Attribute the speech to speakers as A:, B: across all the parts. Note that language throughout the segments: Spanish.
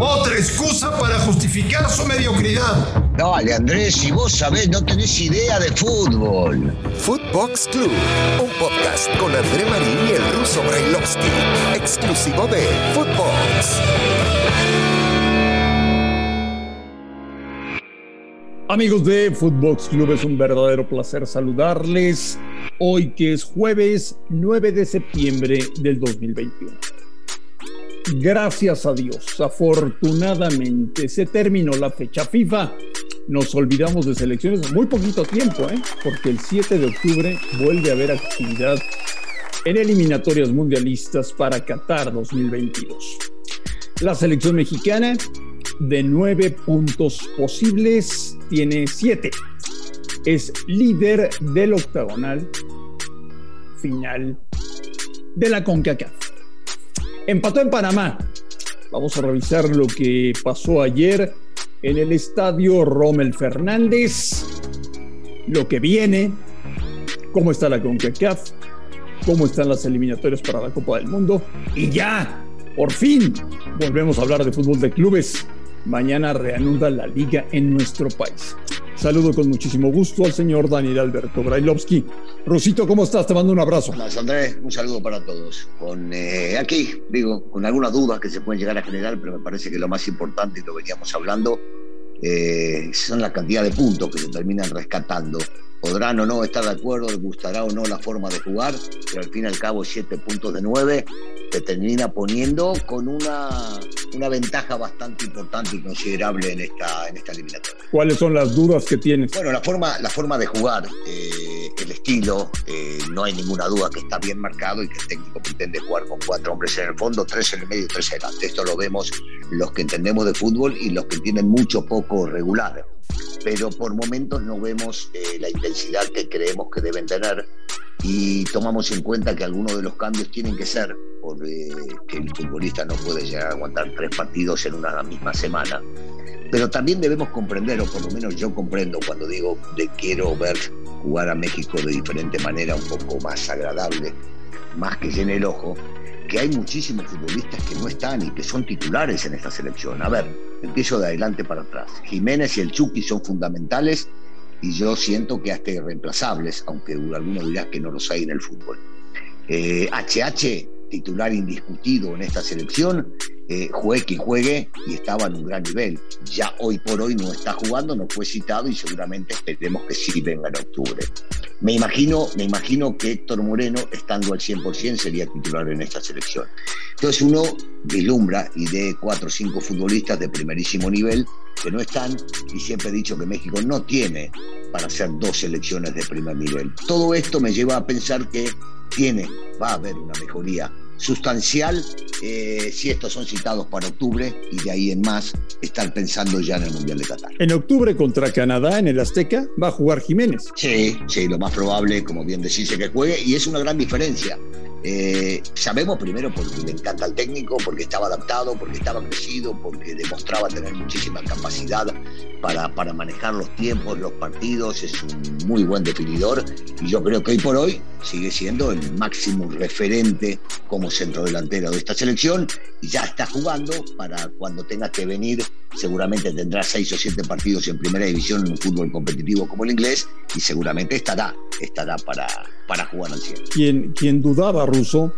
A: Otra excusa para justificar su mediocridad.
B: Dale, Andrés, si vos sabés, no tenés idea de fútbol.
C: Footbox Club, un podcast con André Marín y el ruso Brailovsky, exclusivo de Footbox.
D: Amigos de Footbox Club, es un verdadero placer saludarles hoy que es jueves 9 de septiembre del 2021. Gracias a Dios, afortunadamente se terminó la fecha FIFA. Nos olvidamos de selecciones muy poquito tiempo, ¿eh? porque el 7 de octubre vuelve a haber actividad en eliminatorias mundialistas para Qatar 2022. La selección mexicana de nueve puntos posibles tiene siete. Es líder del octagonal final de la CONCACAF. Empató en Panamá. Vamos a revisar lo que pasó ayer en el estadio Rommel Fernández, lo que viene, cómo está la CONCACAF, cómo están las eliminatorias para la Copa del Mundo y ya, por fin, volvemos a hablar de fútbol de clubes. Mañana reanuda la liga en nuestro país. Saludo con muchísimo gusto al señor Daniel Alberto Brailovsky. Rosito, ¿cómo estás? Te mando un abrazo.
B: Hola, Andrés, un saludo para todos. Con eh, aquí, digo, con algunas dudas que se pueden llegar a generar, pero me parece que lo más importante, y lo veníamos hablando, eh, son la cantidad de puntos que se terminan rescatando. Podrán o no estar de acuerdo, les gustará o no la forma de jugar, pero al fin y al cabo, siete puntos de nueve te termina poniendo con una, una ventaja bastante importante y considerable en esta, en esta eliminatoria.
D: ¿Cuáles son las dudas que tienes?
B: Bueno, la forma, la forma de jugar, eh, el estilo, eh, no hay ninguna duda que está bien marcado y que el técnico pretende jugar con cuatro hombres en el fondo, tres en el medio y tres adelante. Esto lo vemos los que entendemos de fútbol y los que tienen mucho poco regular pero por momentos no vemos eh, la intensidad que creemos que deben tener y tomamos en cuenta que algunos de los cambios tienen que ser porque el futbolista no puede llegar a aguantar tres partidos en una misma semana. Pero también debemos comprender, o por lo menos yo comprendo cuando digo de quiero ver jugar a México de diferente manera, un poco más agradable, más que llene el ojo, que hay muchísimos futbolistas que no están y que son titulares en esta selección. A ver, empiezo de adelante para atrás. Jiménez y el Chucky son fundamentales y yo siento que hasta irreemplazables, aunque algunos dirán que no los hay en el fútbol. HH, eh, titular indiscutido en esta selección, eh, juegue quien juegue y estaba en un gran nivel. Ya hoy por hoy no está jugando, no fue citado y seguramente esperemos que sí venga en octubre. Me imagino, me imagino que Héctor Moreno, estando al 100%, sería titular en esta selección. Entonces uno vislumbra y de cuatro o cinco futbolistas de primerísimo nivel que no están y siempre he dicho que México no tiene para hacer dos selecciones de primer nivel. Todo esto me lleva a pensar que tiene, va a haber una mejoría sustancial eh, si estos son citados para octubre y de ahí en más estar pensando ya en el Mundial de Qatar.
D: En octubre contra Canadá en el Azteca va a jugar Jiménez.
B: Sí, sí, lo más probable, como bien decís, que juegue y es una gran diferencia. Eh, sabemos primero porque le encanta al técnico, porque estaba adaptado, porque estaba crecido, porque demostraba tener muchísima capacidad para, para manejar los tiempos, los partidos, es un muy buen definidor y yo creo que hoy por hoy sigue siendo el máximo referente como centro delantero de esta selección y ya está jugando para cuando tenga que venir, seguramente tendrá seis o siete partidos en primera división en un fútbol competitivo como el inglés y seguramente estará, estará para, para jugar al cielo.
D: Quien, quien dudaba, Russo,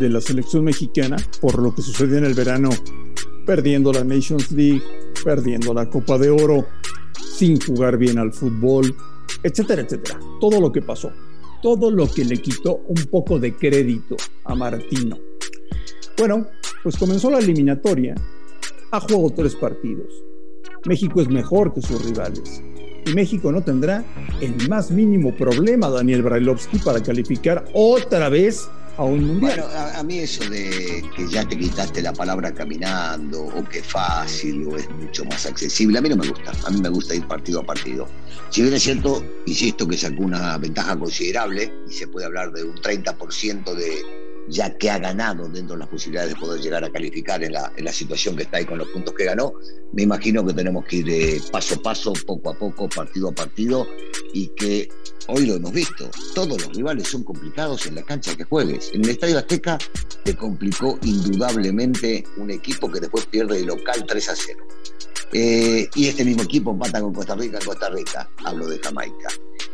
D: de la selección mexicana por lo que sucedió en el verano, perdiendo la Nations League, perdiendo la Copa de Oro, sin jugar bien al fútbol, etcétera, etcétera. Todo lo que pasó, todo lo que le quitó un poco de crédito a Martino. Bueno, pues comenzó la eliminatoria, ha jugado tres partidos. México es mejor que sus rivales México no tendrá el más mínimo problema, Daniel Brailovsky, para calificar otra vez a un mundial.
B: Bueno, a, mí eso de que ya te quitaste la palabra caminando o que fácil o es mucho más accesible, a mí no me gusta. A mí me gusta ir partido a partido. Si bien es cierto, insisto que sacó una ventaja considerable y se puede hablar de un 30% de ya que ha ganado dentro de las posibilidades de poder llegar a calificar en la, situación que está ahí con los puntos que ganó, me imagino que tenemos que ir paso a paso, poco a poco, partido a partido, y que hoy lo hemos visto, todos los rivales son complicados en la cancha que juegues. En el Estadio Azteca te complicó indudablemente un equipo que después pierde de local 3 a 0. Eh, y este mismo equipo empata con Costa Rica en Costa Rica, hablo de Jamaica.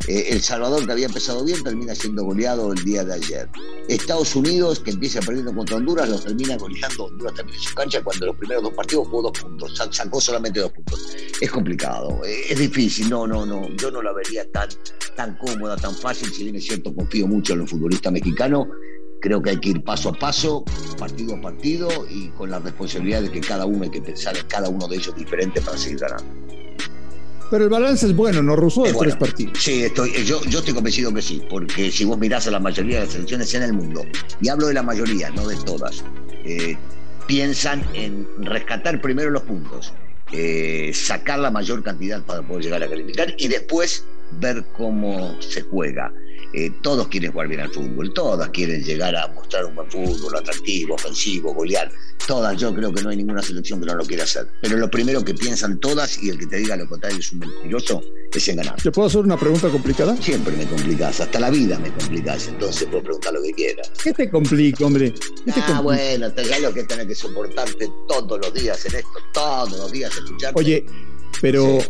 B: Eh, el Salvador, que había empezado bien, termina siendo goleado el día de ayer. Estados Unidos, que empieza perdiendo contra Honduras, lo termina goleando. Honduras también en su cancha cuando los primeros dos partidos jugó dos puntos, sacó solamente dos puntos. Es complicado, eh, es difícil, no, no, no. Yo no la vería tan, tan cómoda, tan fácil. Si bien es cierto, confío mucho en los futbolistas mexicanos, creo que hay que ir paso a paso, partido a partido y con la responsabilidad de que cada uno hay que pensar en cada uno de ellos diferente para seguir ganando.
D: Pero el balance es bueno, ¿no, Russo? De tres partidos.
B: Sí, estoy, yo, yo estoy convencido que sí, porque si vos mirás a la mayoría de las selecciones en el mundo, y hablo de la mayoría, no de todas, eh, piensan en rescatar primero los puntos, eh, sacar la mayor cantidad para poder llegar a calificar y después ver cómo se juega. Eh, todos quieren jugar bien al fútbol, todas quieren llegar a mostrar un buen fútbol, atractivo, ofensivo, golear. Todas, yo creo que no hay ninguna selección que no lo quiera hacer. Pero lo primero que piensan todas, y el que te diga lo contrario es un mentiroso, es en ganar.
D: ¿Te puedo hacer una pregunta complicada?
B: Siempre me complicás, hasta la vida me complicás, entonces puedo preguntar lo que quieras.
D: ¿Qué te complica, hombre?
B: ah, bueno, te lo que tener que soportarte todos los días en esto, todos los días escucharte.
D: Oye, pero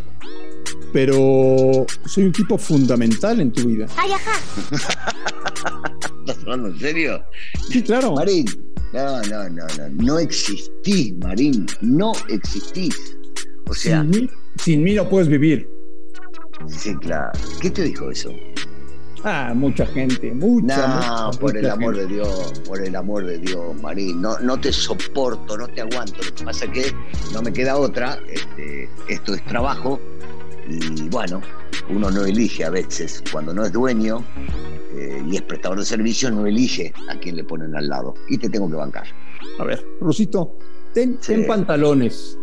D: pero soy un tipo fundamental en tu vida.
B: ¡Ay, ajá! ¿Estás hablando en serio?
D: Sí, claro.
B: Marín, no, no, no, no. No existís, Marín. No existís. O sea.
D: Sin mí, sin mí no puedes vivir.
B: Sí, claro. ¿Qué te dijo eso?
D: Ah, mucha gente, mucha.
B: No, por el amor de Dios, por el amor de Dios, Marín. No, no te soporto, no te aguanto. Lo que pasa es que no me queda otra. Este, esto es trabajo y bueno, uno no elige a veces, cuando no es dueño eh, y es prestador de servicios, no elige a quién le ponen al lado. Y te tengo que bancar.
D: A ver, Rusito, ten, pantalones.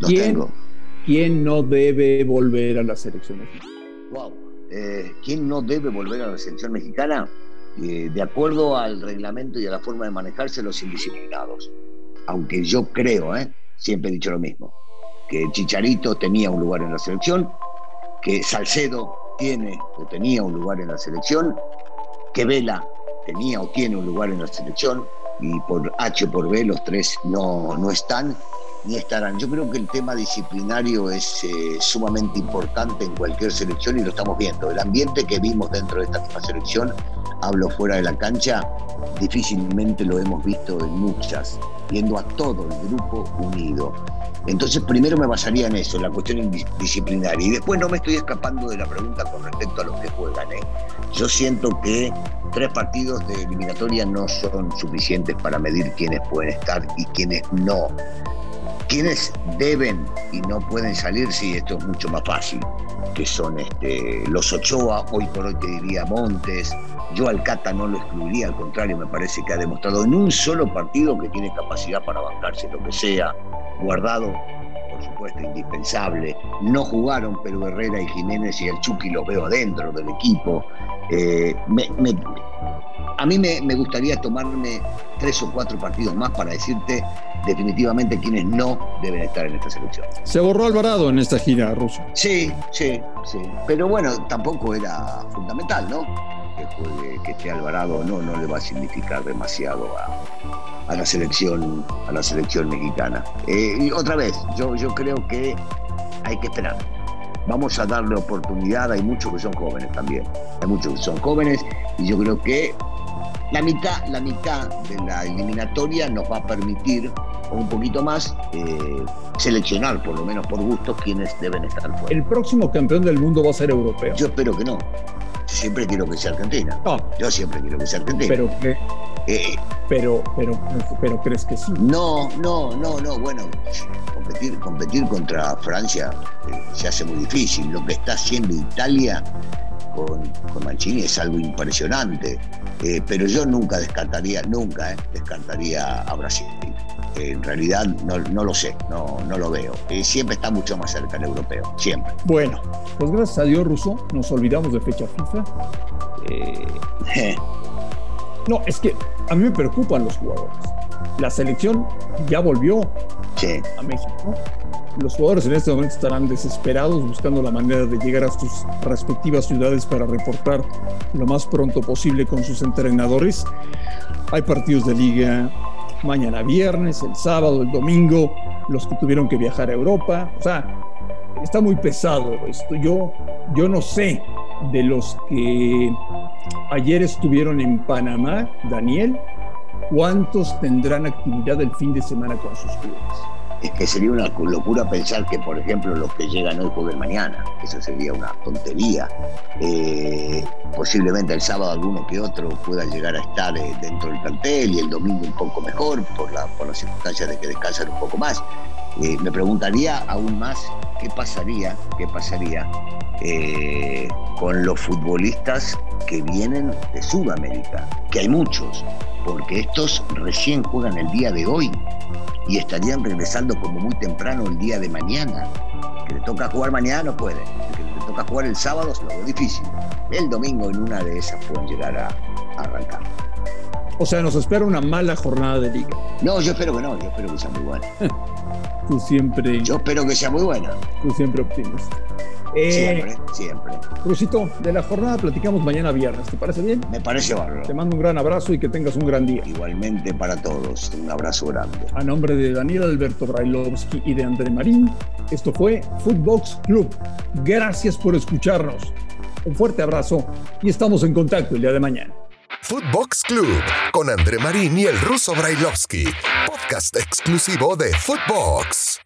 B: Los tengo.
D: ¿Quién no debe volver a la selección mexicana?
B: Wow. Eh, ¿Quién no debe volver a la selección mexicana? Eh, de acuerdo al reglamento y a la forma de manejarse, los indisciplinados. Aunque yo creo, siempre he dicho lo mismo que Chicharito tenía un lugar en la selección, que Salcedo tiene o tenía un lugar en la selección, que Vela tenía o tiene un lugar en la selección, y por H o por B los tres no, no están ni estarán. Yo creo que el tema disciplinario es eh, sumamente importante en cualquier selección y lo estamos viendo. El ambiente que vimos dentro de esta misma selección, hablo fuera de la cancha, difícilmente lo hemos visto en muchas, viendo a todo el grupo unido. Entonces, primero me basaría en eso, en la cuestión disciplinaria. Y después no me estoy escapando de la pregunta con respecto a los que juegan. ¿eh? Yo siento que tres partidos de eliminatoria no son suficientes para medir quiénes pueden estar y quiénes no. Quienes deben y no pueden salir, sí, esto es mucho más fácil, que son este, los Ochoa, hoy por hoy te diría Montes, yo al Cata no lo excluiría, al contrario, me parece que ha demostrado en un solo partido que tiene capacidad para bancarse lo que sea, guardado, por supuesto, indispensable. No jugaron, pero Herrera y Jiménez y el Chucky los veo adentro del equipo. Eh, me, a mí me, gustaría tomarme tres o cuatro partidos más para decirte definitivamente quiénes no deben estar en esta selección.
D: Se borró Alvarado en esta gira rusa.
B: Sí, sí, sí. Pero bueno, tampoco era fundamental, ¿no? Que esté Alvarado no, no le va a significar demasiado a, la selección, a la selección mexicana. Eh, y otra vez, yo, yo creo que hay que esperar vamos a darle oportunidad. Hay muchos que son jóvenes también. Hay muchos que son jóvenes y yo creo que la mitad, la mitad de la eliminatoria nos va a permitir, o un poquito más, eh, seleccionar, por lo menos por gusto, quienes deben estar fuera.
D: ¿El próximo campeón del mundo va a ser europeo?
B: Yo espero que no. Siempre quiero que sea Argentina. Yo siempre quiero que sea Argentina.
D: Pero, eh, pero, pero, pero, ¿crees que sí?
B: No, no, no, no. Bueno, competir, competir contra Francia eh, se hace muy difícil. Lo que está haciendo Italia con, con Mancini es algo impresionante. Eh, pero yo nunca descartaría, nunca eh, descartaría a Brasil. Eh, en realidad no, no, lo sé, no, no lo veo. siempre está mucho más cerca el europeo, siempre.
D: Bueno, pues gracias a Dios, Russo, nos olvidamos de fecha FIFA. no, es que a mí me preocupan los jugadores. La selección ya volvió a México los jugadores en este momento estarán desesperados buscando la manera de llegar a sus respectivas ciudades para reportar lo más pronto posible con sus entrenadores. Hay partidos de liga mañana viernes, el sábado, el domingo, los que tuvieron que viajar a Europa. O sea, está muy pesado esto. Yo, yo no sé de los que ayer estuvieron en Panamá, Daniel, cuántos tendrán actividad el fin de semana con sus clubes
B: es que sería una locura pensar que, por ejemplo, los que llegan hoy jueguen mañana. Eso sería una tontería. Eh, posiblemente el sábado alguno que otro pueda llegar a estar eh, dentro del plantel y el domingo un poco mejor por, la, por las circunstancias de que descansan un poco más. Eh, me preguntaría aún más qué pasaría, qué pasaría con los futbolistas que vienen de Sudamérica, que hay muchos, porque estos recién juegan el día de hoy y estarían regresando como muy temprano el día de mañana. Que le toca jugar mañana no puede, que le toca jugar el sábado es lo difícil. El domingo en una de esas pueden llegar a, arrancar.
D: O sea, nos espera una mala jornada de liga.
B: No, yo espero que no, yo espero que sea muy buena.
D: Tú siempre.
B: Yo espero que sea muy buena.
D: Tú siempre optimista.
B: Eh, siempre, siempre.
D: Crucito, de la jornada platicamos mañana viernes. ¿Te parece bien?
B: Me parece bárbaro.
D: Te mando un gran abrazo y que tengas un gran día.
B: Igualmente para todos. Un abrazo grande.
D: A nombre de Daniel Alberto Brailovsky y de André Marín, esto fue Footbox Club. Gracias por escucharnos. Un fuerte abrazo y estamos en contacto el día de mañana.
C: Footbox Club con André Marín y el ruso Brailovsky, podcast exclusivo de Footbox.